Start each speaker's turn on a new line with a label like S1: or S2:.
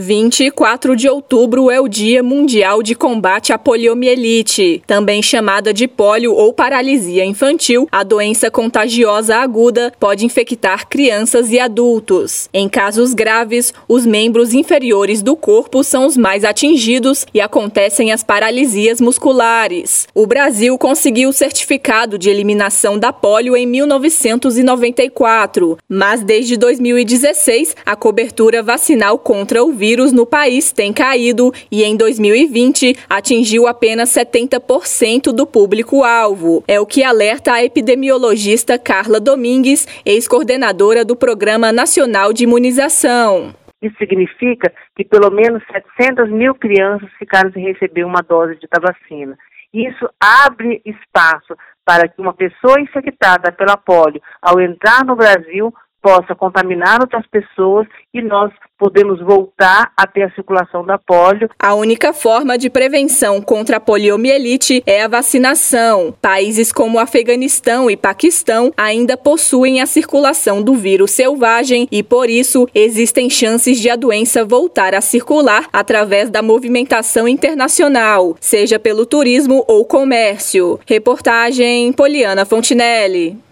S1: 24 de outubro é o Dia Mundial de Combate à Poliomielite, também chamada de polio ou paralisia infantil. A doença contagiosa aguda pode infectar crianças e adultos. Em casos graves, os membros inferiores do corpo são os mais atingidos e acontecem as paralisias musculares. O Brasil conseguiu o certificado de eliminação da polio em 1994, mas desde 2016 a cobertura vacinal contra o vírus vírus no país tem caído e em 2020 atingiu apenas 70% do público-alvo. É o que alerta a epidemiologista Carla Domingues, ex-coordenadora do Programa Nacional de Imunização.
S2: Isso significa que pelo menos 700 mil crianças ficaram sem receber uma dose de vacina. Isso abre espaço para que uma pessoa infectada pela polio, ao entrar no Brasil, possa contaminar outras pessoas e nós podemos voltar a ter a circulação da polio.
S1: A única forma de prevenção contra a poliomielite é a vacinação. Países como Afeganistão e Paquistão ainda possuem a circulação do vírus selvagem e, por isso, existem chances de a doença voltar a circular através da movimentação internacional, seja pelo turismo ou comércio. Reportagem Poliana Fontinelli.